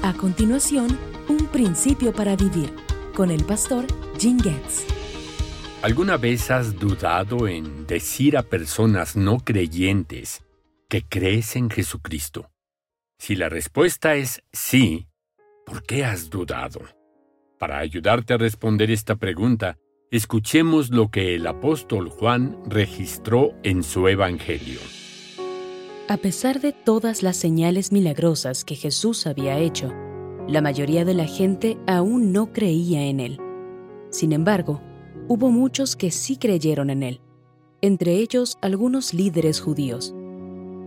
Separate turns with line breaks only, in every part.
A continuación, un principio para vivir con el pastor Jim Getz.
¿Alguna vez has dudado en decir a personas no creyentes que crees en Jesucristo? Si la respuesta es sí, ¿por qué has dudado? Para ayudarte a responder esta pregunta, escuchemos lo que el apóstol Juan registró en su Evangelio.
A pesar de todas las señales milagrosas que Jesús había hecho, la mayoría de la gente aún no creía en Él. Sin embargo, hubo muchos que sí creyeron en Él, entre ellos algunos líderes judíos,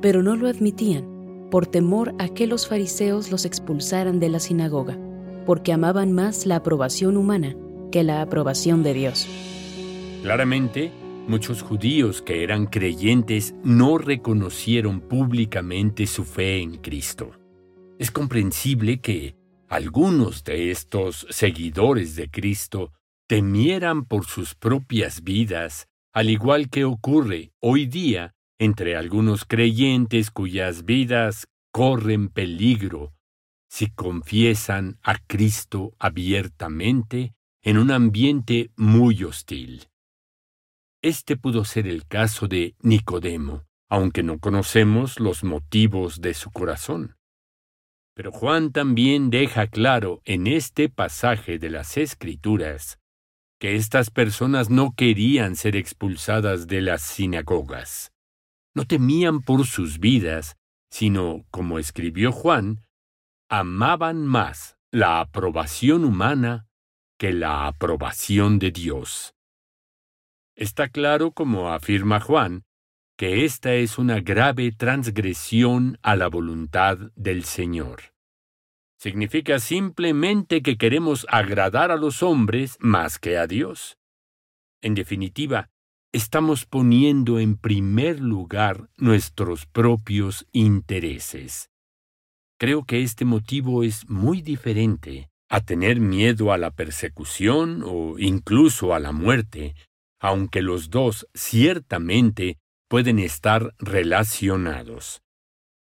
pero no lo admitían por temor a que los fariseos los expulsaran de la sinagoga, porque amaban más la aprobación humana que la aprobación de Dios.
Claramente, Muchos judíos que eran creyentes no reconocieron públicamente su fe en Cristo. Es comprensible que algunos de estos seguidores de Cristo temieran por sus propias vidas, al igual que ocurre hoy día entre algunos creyentes cuyas vidas corren peligro si confiesan a Cristo abiertamente en un ambiente muy hostil. Este pudo ser el caso de Nicodemo, aunque no conocemos los motivos de su corazón. Pero Juan también deja claro en este pasaje de las Escrituras que estas personas no querían ser expulsadas de las sinagogas. No temían por sus vidas, sino, como escribió Juan, amaban más la aprobación humana que la aprobación de Dios. Está claro, como afirma Juan, que esta es una grave transgresión a la voluntad del Señor. Significa simplemente que queremos agradar a los hombres más que a Dios. En definitiva, estamos poniendo en primer lugar nuestros propios intereses. Creo que este motivo es muy diferente a tener miedo a la persecución o incluso a la muerte, aunque los dos ciertamente pueden estar relacionados.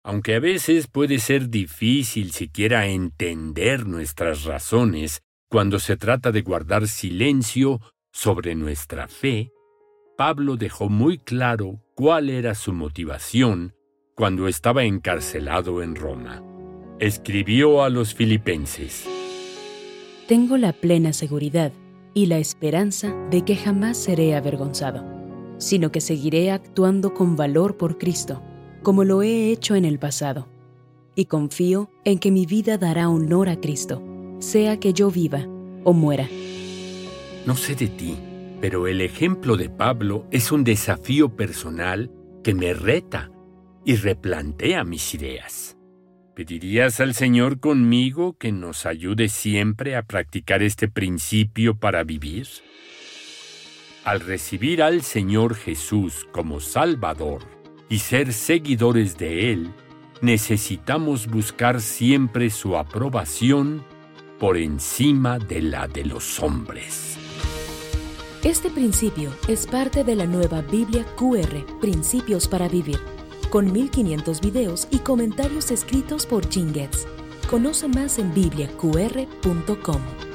Aunque a veces puede ser difícil siquiera entender nuestras razones cuando se trata de guardar silencio sobre nuestra fe, Pablo dejó muy claro cuál era su motivación cuando estaba encarcelado en Roma. Escribió a los filipenses.
Tengo la plena seguridad y la esperanza de que jamás seré avergonzado, sino que seguiré actuando con valor por Cristo, como lo he hecho en el pasado, y confío en que mi vida dará honor a Cristo, sea que yo viva o muera.
No sé de ti, pero el ejemplo de Pablo es un desafío personal que me reta y replantea mis ideas. ¿Pedirías al Señor conmigo que nos ayude siempre a practicar este principio para vivir? Al recibir al Señor Jesús como Salvador y ser seguidores de Él, necesitamos buscar siempre su aprobación por encima de la de los hombres.
Este principio es parte de la nueva Biblia QR, Principios para Vivir con 1500 videos y comentarios escritos por Jim Conoce más en bibliaqr.com.